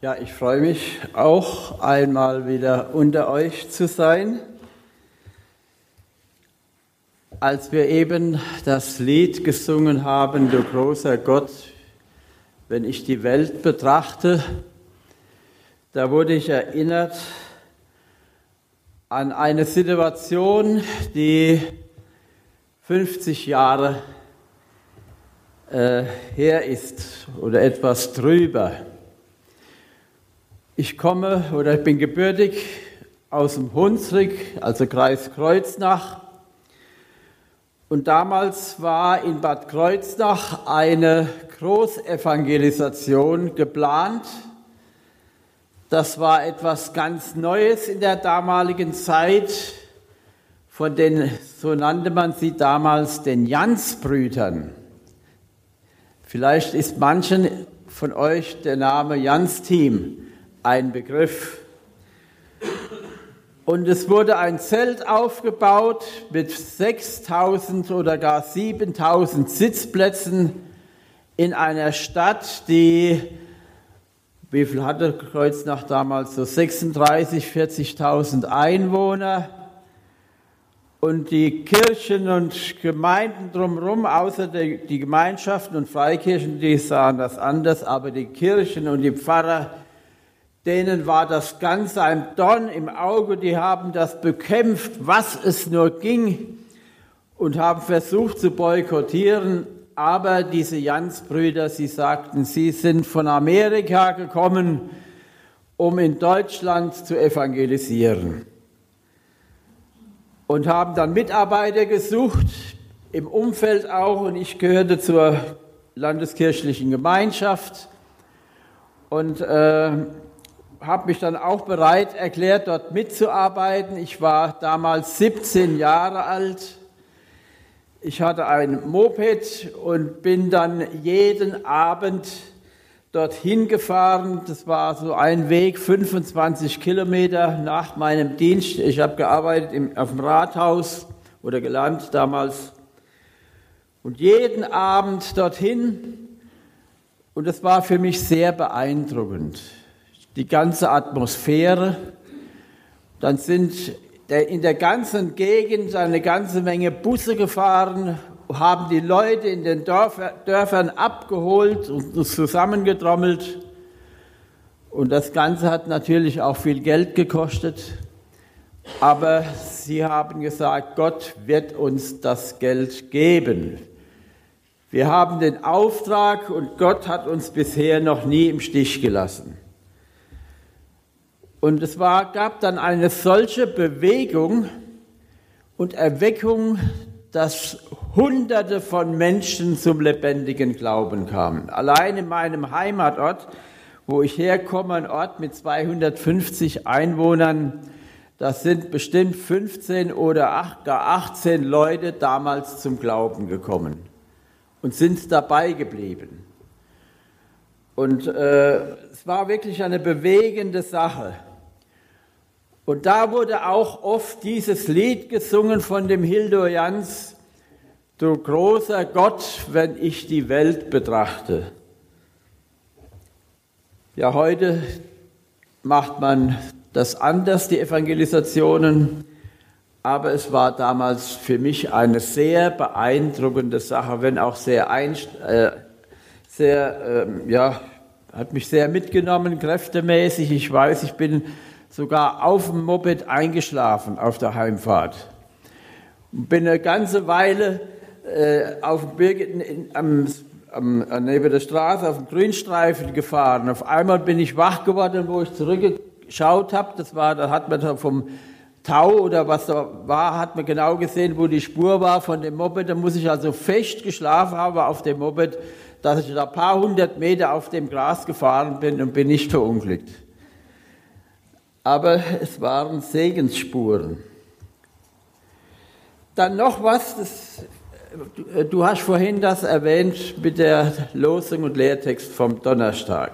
Ja, ich freue mich auch einmal wieder unter euch zu sein. Als wir eben das Lied gesungen haben, du großer Gott, wenn ich die Welt betrachte, da wurde ich erinnert an eine Situation, die 50 Jahre äh, her ist oder etwas drüber. Ich komme oder ich bin gebürtig aus dem Hunsrück, also Kreis Kreuznach. Und damals war in Bad Kreuznach eine Großevangelisation geplant. Das war etwas ganz Neues in der damaligen Zeit von den, so nannte man sie damals, den Jansbrüdern. Vielleicht ist manchen von euch der Name Jans-Team ein Begriff. Und es wurde ein Zelt aufgebaut mit 6000 oder gar 7000 Sitzplätzen in einer Stadt, die, wie viel hatte Kreuznach damals, so 36, 40.000 Einwohner. Und die Kirchen und Gemeinden drumherum, außer die, die Gemeinschaften und Freikirchen, die sahen das anders, aber die Kirchen und die Pfarrer, denen war das Ganze ein Dorn im Auge, die haben das bekämpft, was es nur ging und haben versucht zu boykottieren. Aber diese Jans-Brüder, sie sagten, sie sind von Amerika gekommen, um in Deutschland zu evangelisieren. Und haben dann Mitarbeiter gesucht, im Umfeld auch, und ich gehörte zur landeskirchlichen Gemeinschaft. Und äh, habe mich dann auch bereit erklärt, dort mitzuarbeiten. Ich war damals 17 Jahre alt. Ich hatte ein Moped und bin dann jeden Abend dorthin gefahren. Das war so ein Weg, 25 Kilometer nach meinem Dienst. Ich habe gearbeitet im, auf dem Rathaus oder gelernt damals. Und jeden Abend dorthin. Und das war für mich sehr beeindruckend die ganze Atmosphäre. Dann sind in der ganzen Gegend eine ganze Menge Busse gefahren, haben die Leute in den Dörfern abgeholt und zusammengetrommelt. Und das Ganze hat natürlich auch viel Geld gekostet. Aber sie haben gesagt, Gott wird uns das Geld geben. Wir haben den Auftrag und Gott hat uns bisher noch nie im Stich gelassen. Und es war, gab dann eine solche Bewegung und Erweckung, dass Hunderte von Menschen zum lebendigen Glauben kamen. Allein in meinem Heimatort, wo ich herkomme, ein Ort mit 250 Einwohnern, das sind bestimmt 15 oder gar 18 Leute damals zum Glauben gekommen und sind dabei geblieben. Und äh, es war wirklich eine bewegende Sache. Und da wurde auch oft dieses Lied gesungen von dem Hildo Jans, Du großer Gott, wenn ich die Welt betrachte. Ja, heute macht man das anders, die Evangelisationen, aber es war damals für mich eine sehr beeindruckende Sache, wenn auch sehr, äh, sehr äh, ja, hat mich sehr mitgenommen, kräftemäßig. Ich weiß, ich bin sogar auf dem Moped eingeschlafen auf der Heimfahrt. Bin eine ganze Weile äh, auf in, in, am, am, neben der Straße auf dem Grünstreifen gefahren. Auf einmal bin ich wach geworden, wo ich zurückgeschaut habe. Das war, da hat man vom Tau oder was da war, hat man genau gesehen, wo die Spur war von dem Moped. Da muss ich also fest geschlafen haben auf dem Moped, dass ich da ein paar hundert Meter auf dem Gras gefahren bin und bin nicht verunglückt aber es waren Segensspuren. Dann noch was, das, du hast vorhin das erwähnt mit der Losung und Lehrtext vom Donnerstag.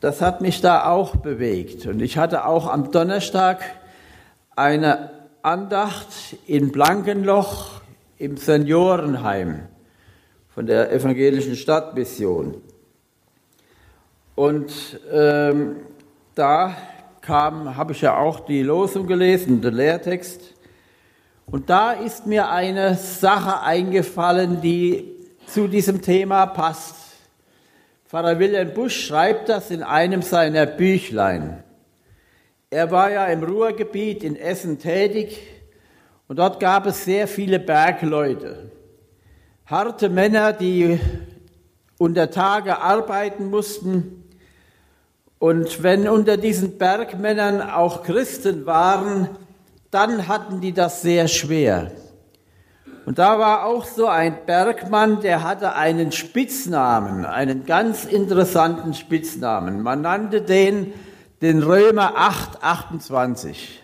Das hat mich da auch bewegt. Und ich hatte auch am Donnerstag eine Andacht in Blankenloch im Seniorenheim von der evangelischen Stadtmission. Und ähm, da kam, habe ich ja auch die Losung gelesen, den Lehrtext. Und da ist mir eine Sache eingefallen, die zu diesem Thema passt. Pfarrer Wilhelm Busch schreibt das in einem seiner Büchlein. Er war ja im Ruhrgebiet in Essen tätig und dort gab es sehr viele Bergleute. Harte Männer, die unter Tage arbeiten mussten. Und wenn unter diesen Bergmännern auch Christen waren, dann hatten die das sehr schwer. Und da war auch so ein Bergmann, der hatte einen Spitznamen, einen ganz interessanten Spitznamen. Man nannte den den Römer 8, 28.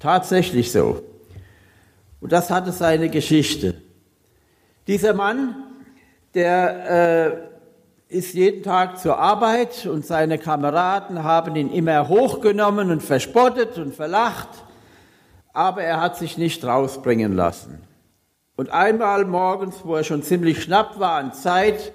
Tatsächlich so. Und das hatte seine Geschichte. Dieser Mann, der äh, ist jeden Tag zur Arbeit und seine Kameraden haben ihn immer hochgenommen und verspottet und verlacht, aber er hat sich nicht rausbringen lassen. Und einmal morgens, wo er schon ziemlich schnapp war an Zeit,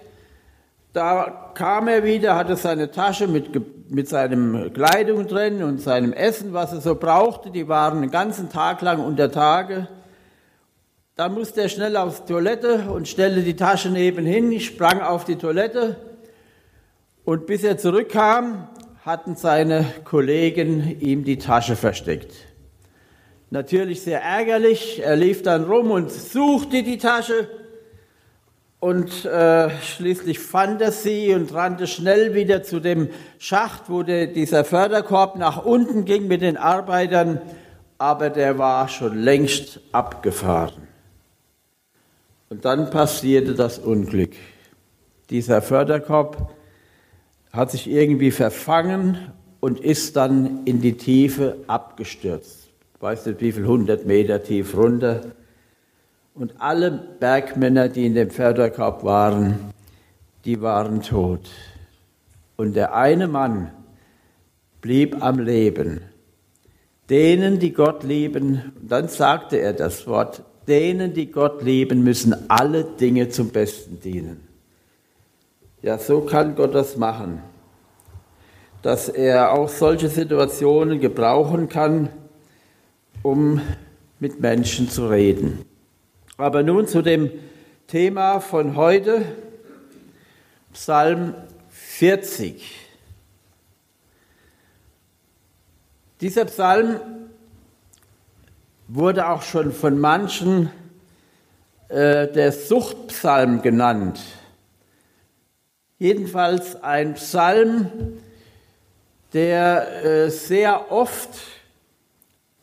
da kam er wieder, hatte seine Tasche mit, mit seinem Kleidung drin und seinem Essen, was er so brauchte. Die waren den ganzen Tag lang unter Tage. Dann musste er schnell auf die Toilette und stellte die Tasche nebenhin. Sprang auf die Toilette und bis er zurückkam, hatten seine Kollegen ihm die Tasche versteckt. Natürlich sehr ärgerlich. Er lief dann rum und suchte die Tasche und äh, schließlich fand er sie und rannte schnell wieder zu dem Schacht, wo der, dieser Förderkorb nach unten ging mit den Arbeitern, aber der war schon längst abgefahren. Und dann passierte das Unglück. Dieser Förderkorb hat sich irgendwie verfangen und ist dann in die Tiefe abgestürzt. Weißt du, wie viel hundert Meter tief runter? Und alle Bergmänner, die in dem Förderkorb waren, die waren tot. Und der eine Mann blieb am Leben. Denen, die Gott lieben, und dann sagte er das Wort, denen, die Gott lieben, müssen alle Dinge zum Besten dienen. Ja, so kann Gott das machen, dass er auch solche Situationen gebrauchen kann, um mit Menschen zu reden. Aber nun zu dem Thema von heute, Psalm 40. Dieser Psalm wurde auch schon von manchen äh, der Suchtpsalm genannt. Jedenfalls ein Psalm, der äh, sehr oft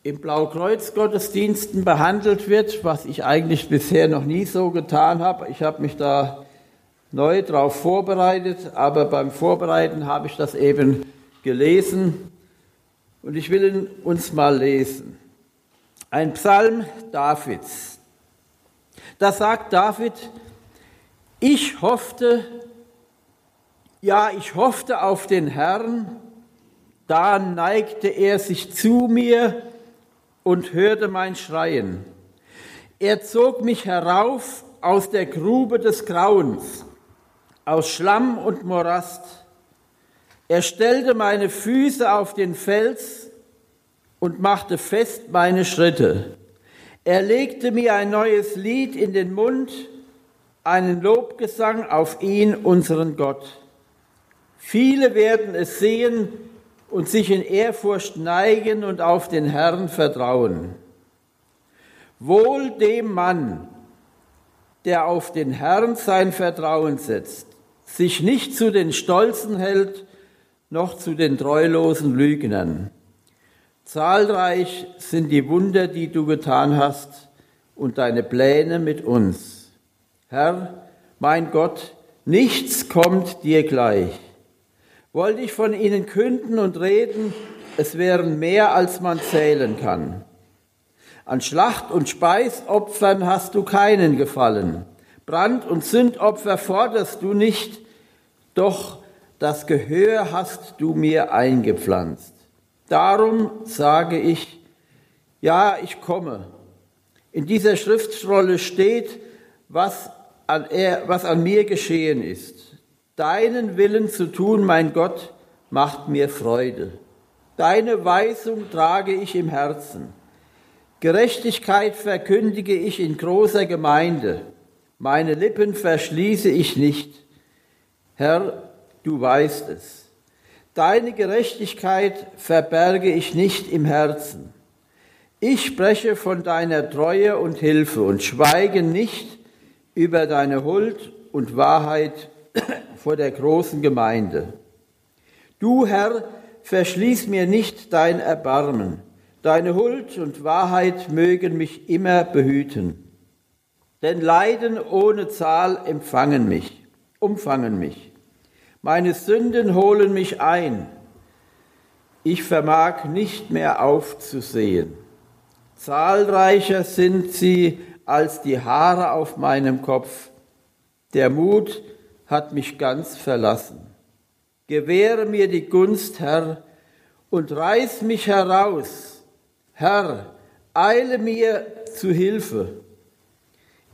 im Blaukreuz-Gottesdiensten behandelt wird, was ich eigentlich bisher noch nie so getan habe. Ich habe mich da neu darauf vorbereitet, aber beim Vorbereiten habe ich das eben gelesen und ich will ihn uns mal lesen. Ein Psalm Davids. Da sagt David, ich hoffte, ja, ich hoffte auf den Herrn, da neigte er sich zu mir und hörte mein Schreien. Er zog mich herauf aus der Grube des Grauens, aus Schlamm und Morast. Er stellte meine Füße auf den Fels und machte fest meine Schritte. Er legte mir ein neues Lied in den Mund, einen Lobgesang auf ihn, unseren Gott. Viele werden es sehen und sich in Ehrfurcht neigen und auf den Herrn vertrauen. Wohl dem Mann, der auf den Herrn sein Vertrauen setzt, sich nicht zu den Stolzen hält, noch zu den treulosen Lügnern. Zahlreich sind die Wunder, die du getan hast, und deine Pläne mit uns. Herr, mein Gott, nichts kommt dir gleich. Wollte ich von ihnen künden und reden, es wären mehr, als man zählen kann. An Schlacht- und Speisopfern hast du keinen gefallen. Brand- und Sündopfer forderst du nicht, doch das Gehör hast du mir eingepflanzt. Darum sage ich, ja, ich komme. In dieser Schriftrolle steht, was an, er, was an mir geschehen ist. Deinen Willen zu tun, mein Gott, macht mir Freude. Deine Weisung trage ich im Herzen. Gerechtigkeit verkündige ich in großer Gemeinde. Meine Lippen verschließe ich nicht. Herr, du weißt es. Deine Gerechtigkeit verberge ich nicht im Herzen. Ich spreche von deiner Treue und Hilfe und schweige nicht über deine Huld und Wahrheit vor der großen Gemeinde. Du, Herr, verschließ mir nicht dein Erbarmen. Deine Huld und Wahrheit mögen mich immer behüten. Denn Leiden ohne Zahl empfangen mich, umfangen mich. Meine Sünden holen mich ein. Ich vermag nicht mehr aufzusehen. Zahlreicher sind sie als die Haare auf meinem Kopf. Der Mut hat mich ganz verlassen. Gewähre mir die Gunst, Herr, und reiß mich heraus. Herr, eile mir zu Hilfe.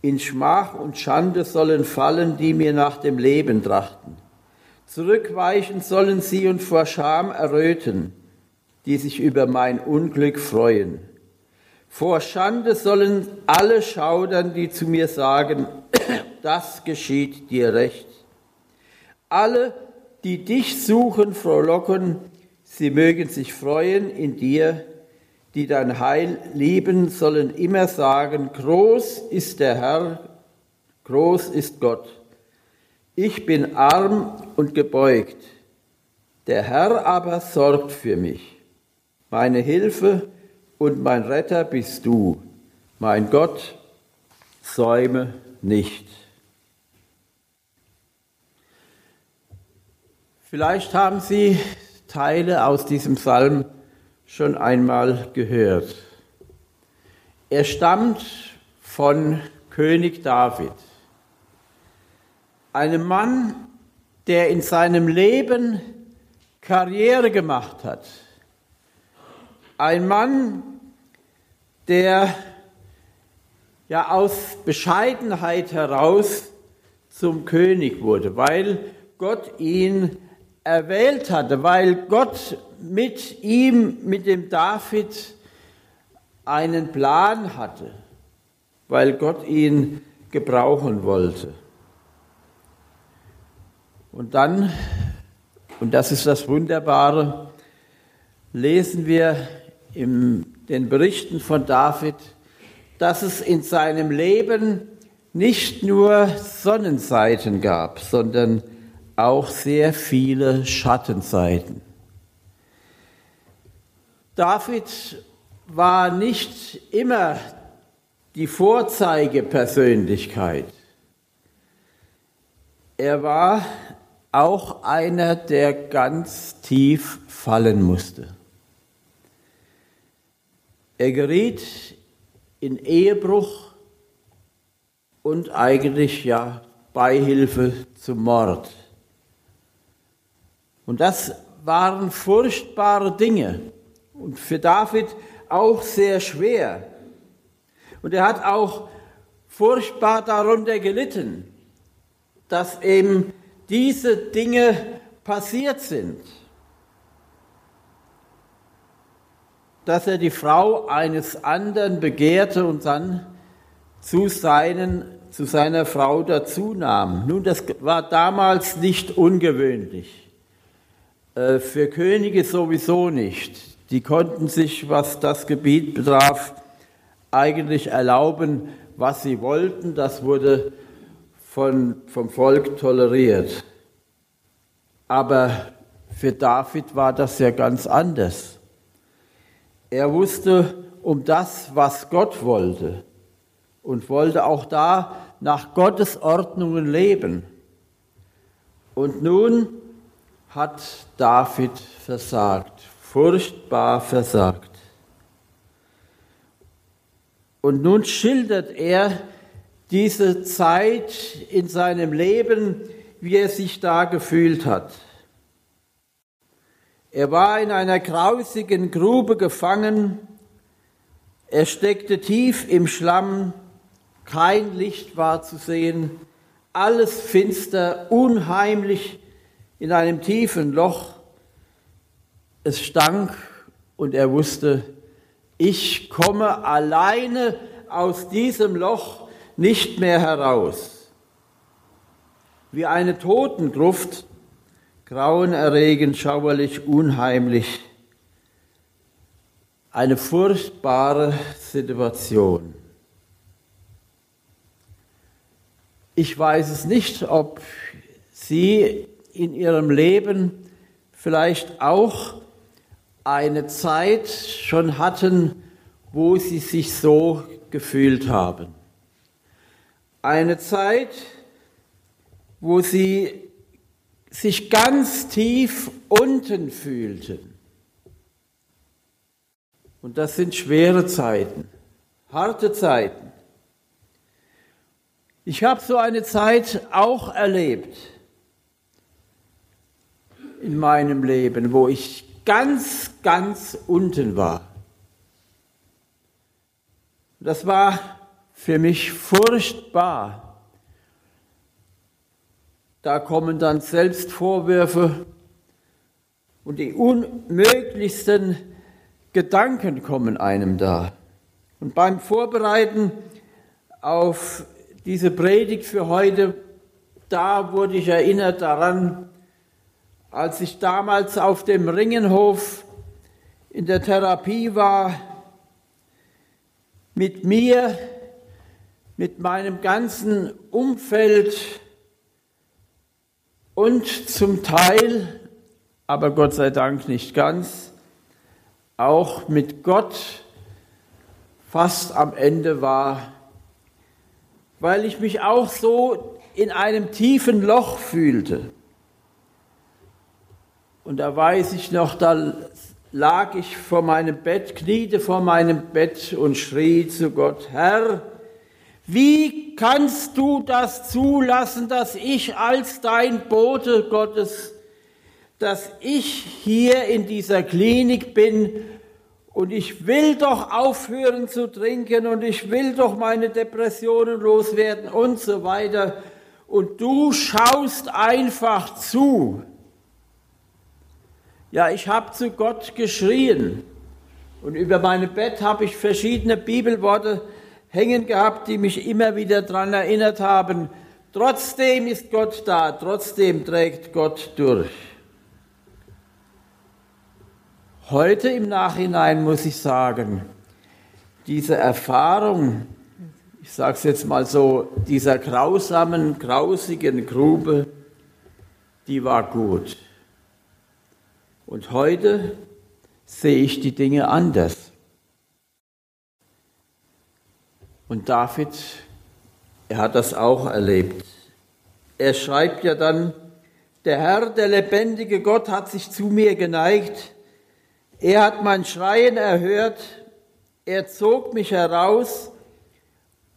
In Schmach und Schande sollen fallen, die mir nach dem Leben trachten. Zurückweichen sollen sie und vor Scham erröten, die sich über mein Unglück freuen. Vor Schande sollen alle schaudern, die zu mir sagen, das geschieht dir recht. Alle, die dich suchen, frohlocken, sie mögen sich freuen in dir, die dein Heil lieben, sollen immer sagen, groß ist der Herr, groß ist Gott. Ich bin arm und gebeugt, der Herr aber sorgt für mich. Meine Hilfe und mein Retter bist du, mein Gott, säume nicht. Vielleicht haben Sie Teile aus diesem Psalm schon einmal gehört. Er stammt von König David, einem Mann, der in seinem Leben Karriere gemacht hat. Ein Mann, der ja aus Bescheidenheit heraus zum König wurde, weil Gott ihn erwählt hatte, weil Gott mit ihm, mit dem David, einen Plan hatte, weil Gott ihn gebrauchen wollte. Und dann, und das ist das Wunderbare, lesen wir in den Berichten von David, dass es in seinem Leben nicht nur Sonnenseiten gab, sondern auch sehr viele Schattenseiten. David war nicht immer die Vorzeigepersönlichkeit. Er war auch einer, der ganz tief fallen musste. Er geriet in Ehebruch und eigentlich ja Beihilfe zum Mord. Und das waren furchtbare Dinge und für David auch sehr schwer. Und er hat auch furchtbar darunter gelitten, dass eben diese Dinge passiert sind. Dass er die Frau eines anderen begehrte und dann zu, seinen, zu seiner Frau dazu nahm. Nun, das war damals nicht ungewöhnlich. Äh, für Könige sowieso nicht. Die konnten sich, was das Gebiet betraf, eigentlich erlauben, was sie wollten. Das wurde von, vom Volk toleriert. Aber für David war das ja ganz anders. Er wusste um das, was Gott wollte und wollte auch da nach Gottes Ordnungen leben. Und nun hat David versagt, furchtbar versagt. Und nun schildert er diese Zeit in seinem Leben, wie er sich da gefühlt hat. Er war in einer grausigen Grube gefangen, er steckte tief im Schlamm, kein Licht war zu sehen, alles finster, unheimlich in einem tiefen Loch. Es stank und er wusste, ich komme alleine aus diesem Loch nicht mehr heraus. Wie eine Totengruft, grauenerregend, schauerlich, unheimlich. Eine furchtbare Situation. Ich weiß es nicht, ob Sie in Ihrem Leben vielleicht auch eine Zeit schon hatten, wo Sie sich so gefühlt haben. Eine Zeit, wo Sie sich ganz tief unten fühlten. Und das sind schwere Zeiten, harte Zeiten. Ich habe so eine Zeit auch erlebt in meinem Leben, wo ich ganz, ganz unten war. Das war für mich furchtbar. Da kommen dann Selbstvorwürfe und die unmöglichsten Gedanken kommen einem da. Und beim Vorbereiten auf diese Predigt für heute, da wurde ich erinnert daran, als ich damals auf dem Ringenhof in der Therapie war, mit mir, mit meinem ganzen Umfeld und zum Teil, aber Gott sei Dank nicht ganz, auch mit Gott fast am Ende war weil ich mich auch so in einem tiefen Loch fühlte. Und da weiß ich noch, da lag ich vor meinem Bett, kniete vor meinem Bett und schrie zu Gott, Herr, wie kannst du das zulassen, dass ich als dein Bote Gottes, dass ich hier in dieser Klinik bin und ich will doch aufhören zu trinken und ich will doch meine Depressionen loswerden und so weiter. Und du schaust einfach zu. Ja, ich habe zu Gott geschrien. Und über mein Bett habe ich verschiedene Bibelworte hängen gehabt, die mich immer wieder daran erinnert haben. Trotzdem ist Gott da, trotzdem trägt Gott durch. Heute im Nachhinein muss ich sagen, diese Erfahrung, ich sage es jetzt mal so, dieser grausamen, grausigen Grube, die war gut. Und heute sehe ich die Dinge anders. Und David, er hat das auch erlebt. Er schreibt ja dann, der Herr, der lebendige Gott, hat sich zu mir geneigt er hat mein Schreien erhört, er zog mich heraus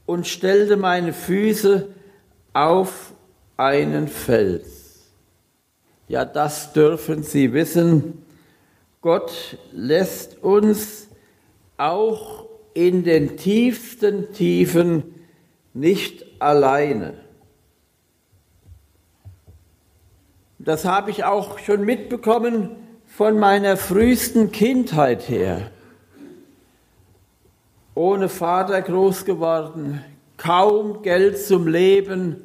und stellte meine Füße auf einen Fels. Ja, das dürfen Sie wissen. Gott lässt uns auch in den tiefsten Tiefen nicht alleine. Das habe ich auch schon mitbekommen von meiner frühesten Kindheit her. Ohne Vater groß geworden, kaum Geld zum Leben.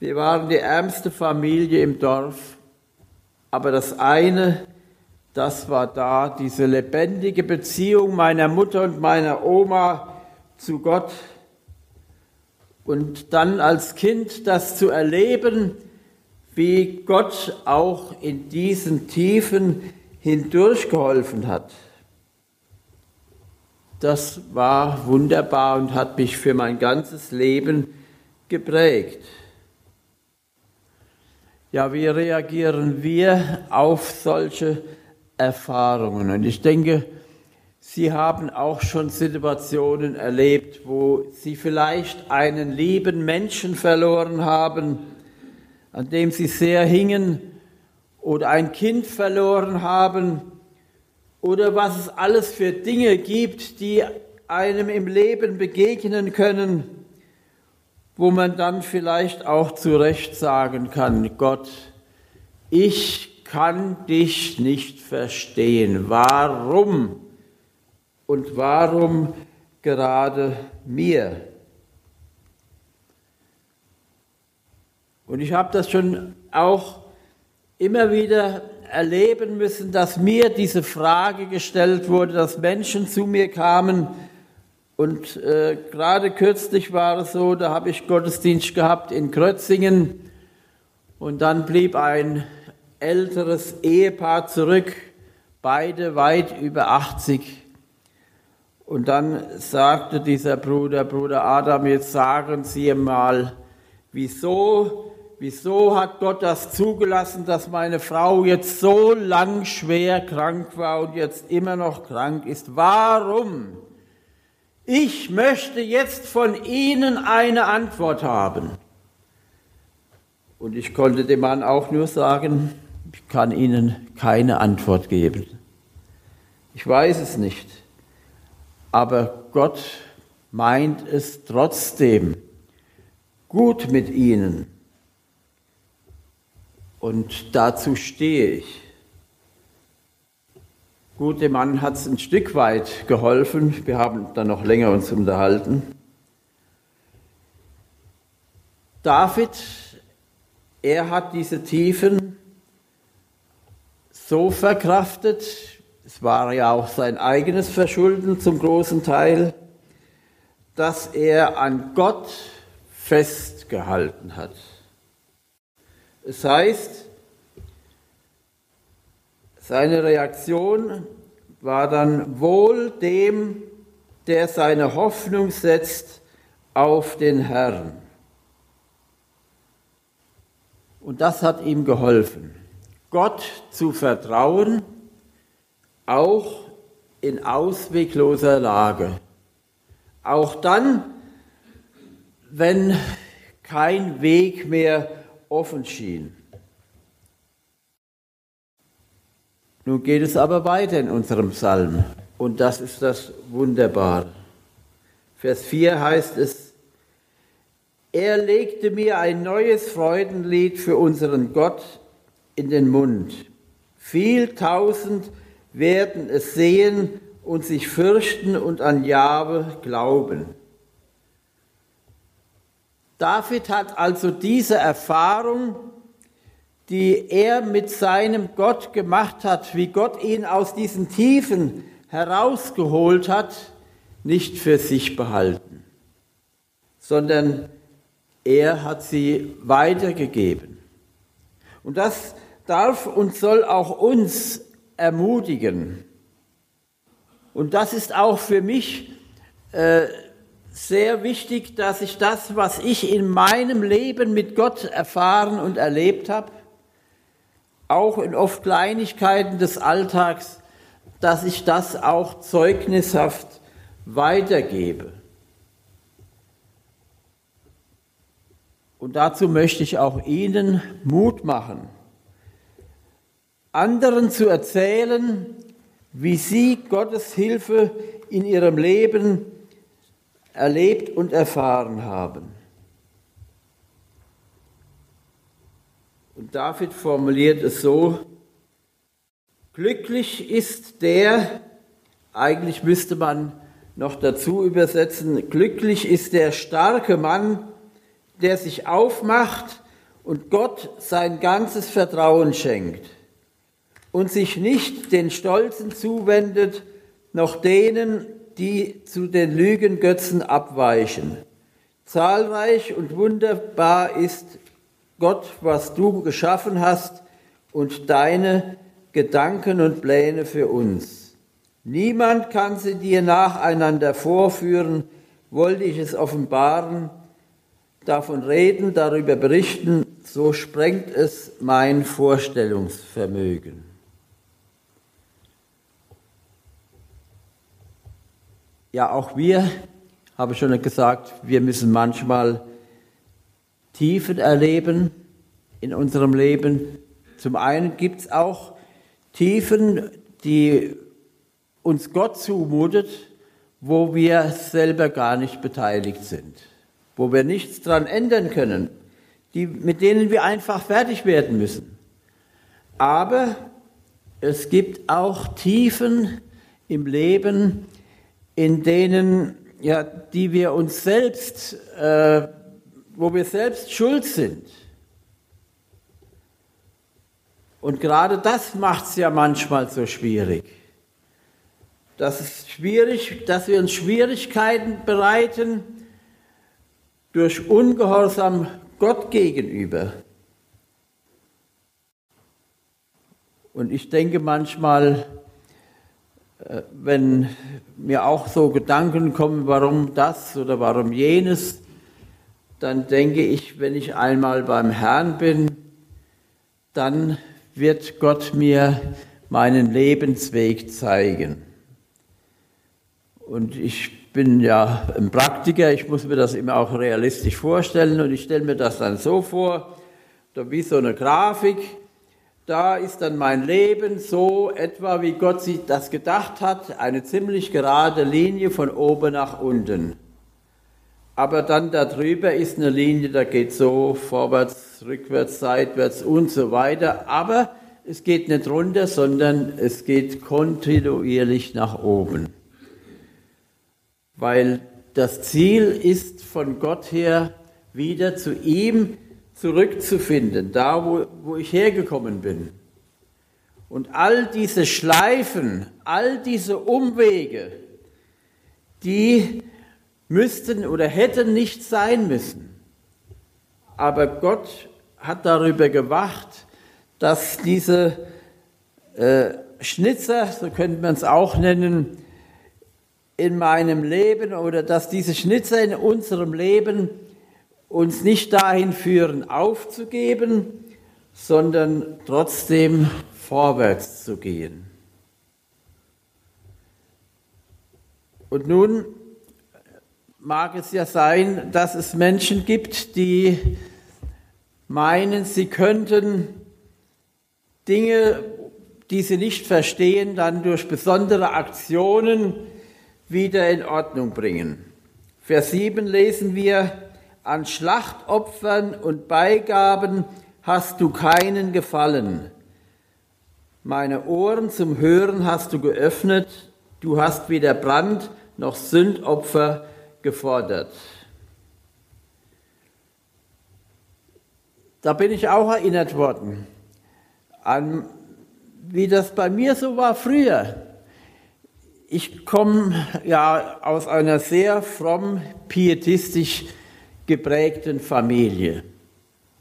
Wir waren die ärmste Familie im Dorf. Aber das eine, das war da, diese lebendige Beziehung meiner Mutter und meiner Oma zu Gott. Und dann als Kind das zu erleben, wie Gott auch in diesen Tiefen hindurchgeholfen hat. Das war wunderbar und hat mich für mein ganzes Leben geprägt. Ja, wie reagieren wir auf solche Erfahrungen? Und ich denke, Sie haben auch schon Situationen erlebt, wo Sie vielleicht einen lieben Menschen verloren haben, an dem sie sehr hingen oder ein Kind verloren haben oder was es alles für Dinge gibt, die einem im Leben begegnen können, wo man dann vielleicht auch zu Recht sagen kann, Gott, ich kann dich nicht verstehen. Warum? Und warum gerade mir? Und ich habe das schon auch immer wieder erleben müssen, dass mir diese Frage gestellt wurde, dass Menschen zu mir kamen und äh, gerade kürzlich war es so, da habe ich Gottesdienst gehabt in Krötzingen und dann blieb ein älteres Ehepaar zurück, beide weit über 80. Und dann sagte dieser Bruder, Bruder Adam, jetzt sagen Sie mal, wieso wieso hat Gott das zugelassen, dass meine Frau jetzt so lang schwer krank war und jetzt immer noch krank ist? Warum? Ich möchte jetzt von Ihnen eine Antwort haben. Und ich konnte dem Mann auch nur sagen, ich kann Ihnen keine Antwort geben. Ich weiß es nicht. Aber Gott meint es trotzdem gut mit Ihnen. Und dazu stehe ich. Gut, dem Mann hat es ein Stück weit geholfen. Wir haben dann noch länger uns unterhalten. David, er hat diese Tiefen so verkraftet, es war ja auch sein eigenes Verschulden zum großen Teil, dass er an Gott festgehalten hat. Es heißt, seine Reaktion war dann wohl dem, der seine Hoffnung setzt auf den Herrn. Und das hat ihm geholfen, Gott zu vertrauen, auch in auswegloser Lage. Auch dann, wenn kein Weg mehr offen schien. Nun geht es aber weiter in unserem Psalm und das ist das Wunderbare. Vers 4 heißt es, er legte mir ein neues Freudenlied für unseren Gott in den Mund. Viel tausend werden es sehen und sich fürchten und an Jahwe glauben. David hat also diese Erfahrung, die er mit seinem Gott gemacht hat, wie Gott ihn aus diesen Tiefen herausgeholt hat, nicht für sich behalten, sondern er hat sie weitergegeben. Und das darf und soll auch uns ermutigen. Und das ist auch für mich äh, sehr wichtig, dass ich das, was ich in meinem Leben mit Gott erfahren und erlebt habe, auch in oft Kleinigkeiten des Alltags, dass ich das auch zeugnishaft weitergebe. Und dazu möchte ich auch Ihnen Mut machen, anderen zu erzählen, wie Sie Gottes Hilfe in Ihrem Leben erlebt und erfahren haben. Und David formuliert es so, glücklich ist der, eigentlich müsste man noch dazu übersetzen, glücklich ist der starke Mann, der sich aufmacht und Gott sein ganzes Vertrauen schenkt und sich nicht den Stolzen zuwendet, noch denen, die zu den Lügengötzen abweichen. Zahlreich und wunderbar ist Gott, was du geschaffen hast und deine Gedanken und Pläne für uns. Niemand kann sie dir nacheinander vorführen, wollte ich es offenbaren, davon reden, darüber berichten, so sprengt es mein Vorstellungsvermögen. Ja, auch wir, habe ich schon gesagt, wir müssen manchmal Tiefen erleben in unserem Leben. Zum einen gibt es auch Tiefen, die uns Gott zumutet, wo wir selber gar nicht beteiligt sind. wo wir nichts dran ändern können, die, mit denen wir einfach fertig werden müssen. Aber es gibt auch Tiefen im Leben, in denen, ja, die wir uns selbst, äh, wo wir selbst schuld sind. Und gerade das macht es ja manchmal so schwierig. Das ist schwierig, dass wir uns Schwierigkeiten bereiten durch Ungehorsam Gott gegenüber. Und ich denke manchmal, äh, wenn mir auch so Gedanken kommen, warum das oder warum jenes, dann denke ich, wenn ich einmal beim Herrn bin, dann wird Gott mir meinen Lebensweg zeigen. Und ich bin ja ein Praktiker, ich muss mir das immer auch realistisch vorstellen und ich stelle mir das dann so vor, da wie so eine Grafik, da ist dann mein Leben so etwa, wie Gott sich das gedacht hat, eine ziemlich gerade Linie von oben nach unten. Aber dann darüber ist eine Linie, da geht so vorwärts, rückwärts, seitwärts und so weiter. Aber es geht nicht runter, sondern es geht kontinuierlich nach oben. Weil das Ziel ist von Gott her wieder zu ihm zurückzufinden, da wo, wo ich hergekommen bin. Und all diese Schleifen, all diese Umwege, die müssten oder hätten nicht sein müssen. Aber Gott hat darüber gewacht, dass diese äh, Schnitzer, so könnte man es auch nennen, in meinem Leben oder dass diese Schnitzer in unserem Leben uns nicht dahin führen, aufzugeben, sondern trotzdem vorwärts zu gehen. Und nun mag es ja sein, dass es Menschen gibt, die meinen, sie könnten Dinge, die sie nicht verstehen, dann durch besondere Aktionen wieder in Ordnung bringen. Vers 7 lesen wir, an Schlachtopfern und Beigaben hast du keinen Gefallen. Meine Ohren zum Hören hast du geöffnet, du hast weder Brand noch Sündopfer gefordert. Da bin ich auch erinnert worden an, wie das bei mir so war früher. Ich komme ja aus einer sehr fromm pietistisch geprägten Familie.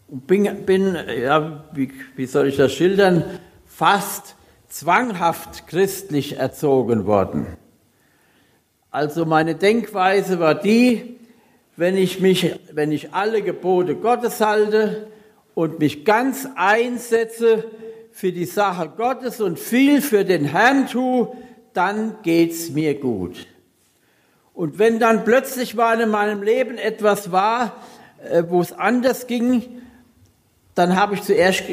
Und bin, bin ja, wie, wie soll ich das schildern, fast zwanghaft christlich erzogen worden. Also meine Denkweise war die, wenn ich mich, wenn ich alle Gebote Gottes halte und mich ganz einsetze für die Sache Gottes und viel für den Herrn tue, dann geht's mir gut. Und wenn dann plötzlich mal in meinem Leben etwas war, äh, wo es anders ging, dann habe ich zuerst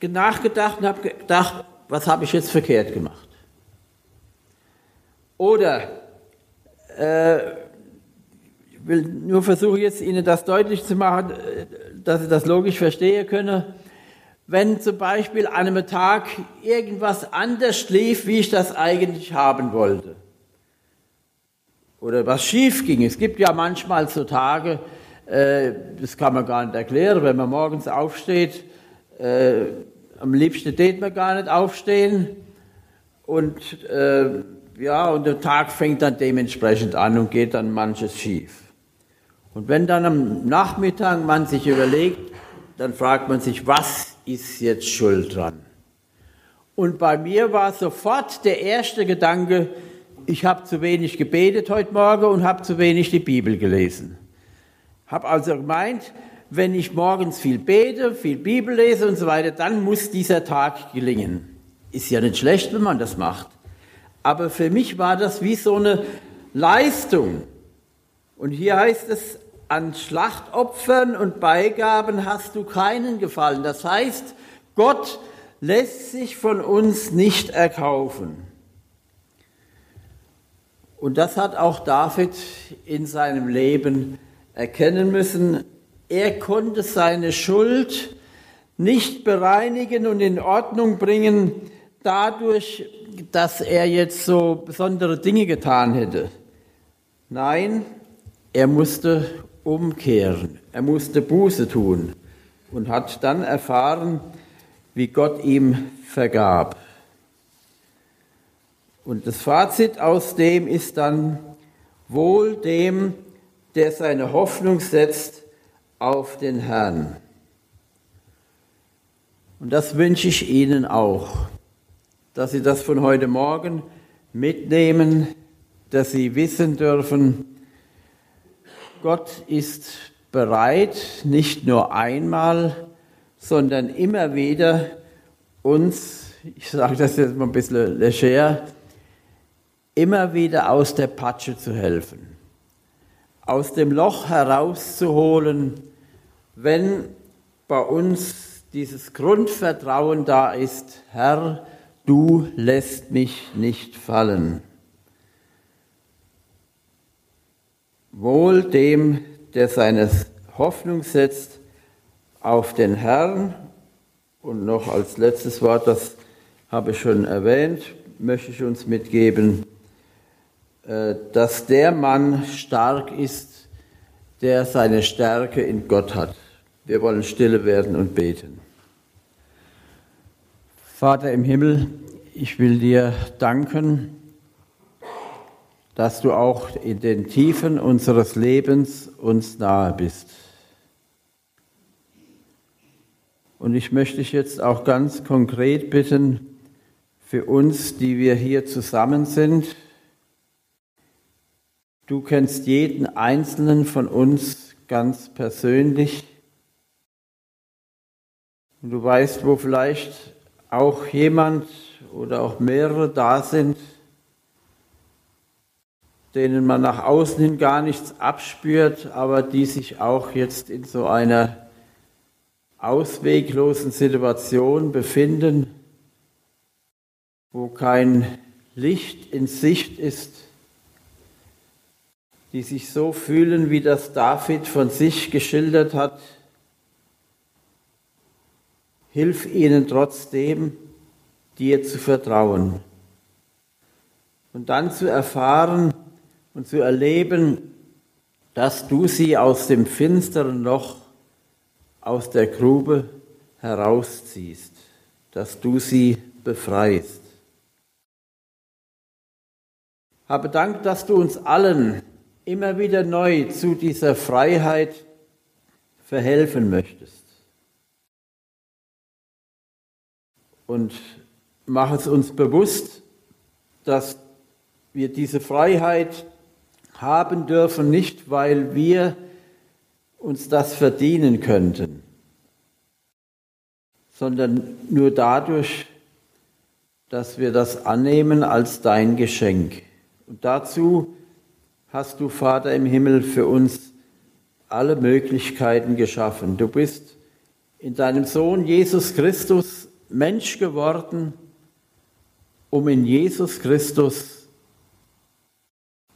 nachgedacht und habe gedacht, was habe ich jetzt verkehrt gemacht? Oder ich will nur versuchen jetzt Ihnen das deutlich zu machen, äh, dass Sie das logisch verstehen können. Wenn zum Beispiel an einem Tag irgendwas anders lief, wie ich das eigentlich haben wollte, oder was schief ging. Es gibt ja manchmal so Tage, äh, das kann man gar nicht erklären, wenn man morgens aufsteht, äh, am liebsten tät man gar nicht aufstehen und äh, ja, und der Tag fängt dann dementsprechend an und geht dann manches schief. Und wenn dann am Nachmittag man sich überlegt, dann fragt man sich, was ist jetzt schuld dran? Und bei mir war sofort der erste Gedanke, ich habe zu wenig gebetet heute Morgen und habe zu wenig die Bibel gelesen. Habe also gemeint, wenn ich morgens viel bete, viel Bibel lese und so weiter, dann muss dieser Tag gelingen. Ist ja nicht schlecht, wenn man das macht. Aber für mich war das wie so eine Leistung. Und hier heißt es, an Schlachtopfern und Beigaben hast du keinen gefallen. Das heißt, Gott lässt sich von uns nicht erkaufen. Und das hat auch David in seinem Leben erkennen müssen, er konnte seine Schuld nicht bereinigen und in Ordnung bringen, dadurch, dass er jetzt so besondere Dinge getan hätte. Nein, er musste umkehren, er musste Buße tun und hat dann erfahren, wie Gott ihm vergab. Und das Fazit aus dem ist dann wohl dem, der seine Hoffnung setzt auf den Herrn. Und das wünsche ich Ihnen auch, dass Sie das von heute Morgen mitnehmen, dass Sie wissen dürfen, Gott ist bereit, nicht nur einmal, sondern immer wieder uns, ich sage das jetzt mal ein bisschen leger, immer wieder aus der Patsche zu helfen, aus dem Loch herauszuholen, wenn bei uns dieses Grundvertrauen da ist, Herr, du lässt mich nicht fallen. Wohl dem, der seine Hoffnung setzt auf den Herrn. Und noch als letztes Wort, das habe ich schon erwähnt, möchte ich uns mitgeben, äh, dass der Mann stark ist, der seine Stärke in Gott hat. Wir wollen stille werden und beten. Vater im Himmel, ich will dir danken, dass du auch in den Tiefen unseres Lebens uns nahe bist. Und ich möchte dich jetzt auch ganz konkret bitten, für uns, die wir hier zusammen sind, du kennst jeden einzelnen von uns ganz persönlich. Und du weißt, wo vielleicht auch jemand oder auch mehrere da sind, denen man nach außen hin gar nichts abspürt, aber die sich auch jetzt in so einer ausweglosen Situation befinden, wo kein Licht in Sicht ist, die sich so fühlen, wie das David von sich geschildert hat. Hilf ihnen trotzdem, dir zu vertrauen. Und dann zu erfahren, und zu erleben, dass du sie aus dem finsteren Loch, aus der Grube herausziehst, dass du sie befreist. Habe Dank, dass du uns allen immer wieder neu zu dieser Freiheit verhelfen möchtest. Und mach es uns bewusst, dass wir diese Freiheit haben dürfen, nicht weil wir uns das verdienen könnten, sondern nur dadurch, dass wir das annehmen als dein Geschenk. Und dazu hast du, Vater im Himmel, für uns alle Möglichkeiten geschaffen. Du bist in deinem Sohn Jesus Christus Mensch geworden, um in Jesus Christus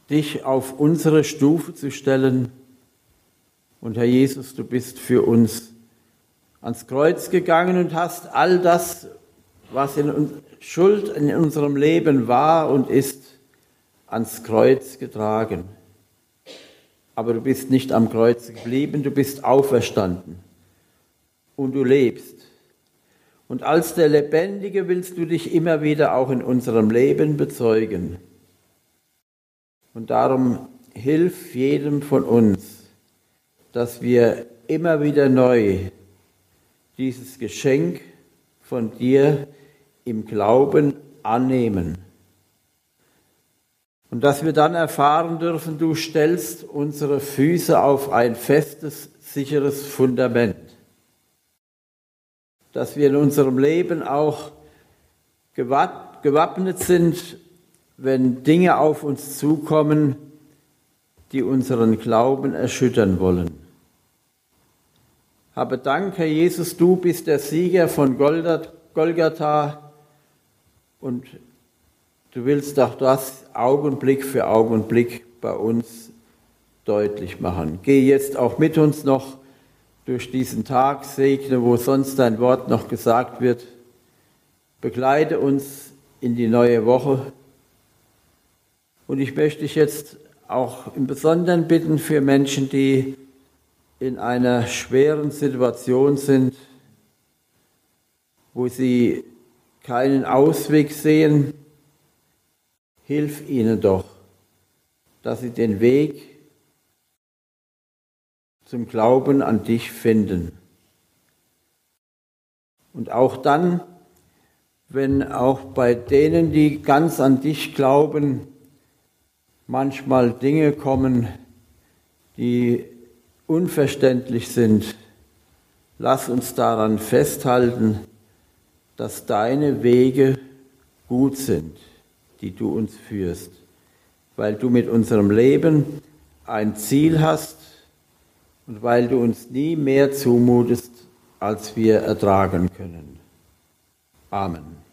dich auf unsere Stufe zu stellen. Und Herr Jesus, du bist für uns ans Kreuz gegangen und hast all das, was in Schuld in unserem Leben war und ist, ans Kreuz getragen. Aber du bist nicht am Kreuz geblieben, du bist auferstanden und du lebst. Und als der Lebendige willst du dich immer wieder auch in unserem Leben bezeugen. Und darum hilf jedem von uns, dass wir immer wieder neu dieses Geschenk von dir im Glauben annehmen. Und dass wir dann erfahren dürfen, du stellst unsere Füße auf ein festes, sicheres Fundament. Dass wir in unserem Leben auch gewappnet sind wenn Dinge auf uns zukommen, die unseren Glauben erschüttern wollen. Habe Dank, Herr Jesus, du bist der Sieger von Golgatha und du willst auch das Augenblick für Augenblick bei uns deutlich machen. Geh jetzt auch mit uns noch durch diesen Tag, segne, wo sonst dein Wort noch gesagt wird. Begleite uns in die neue Woche. Und ich möchte dich jetzt auch im Besonderen bitten für Menschen, die in einer schweren Situation sind, wo sie keinen Ausweg sehen, hilf ihnen doch, dass sie den Weg zum Glauben an dich finden. Und auch dann, wenn auch bei denen, die ganz an dich glauben, manchmal Dinge kommen, die unverständlich sind, lass uns daran festhalten, dass deine Wege gut sind, die du uns führst, weil du mit unserem Leben ein Ziel hast und weil du uns nie mehr zumutest, als wir ertragen können. Amen.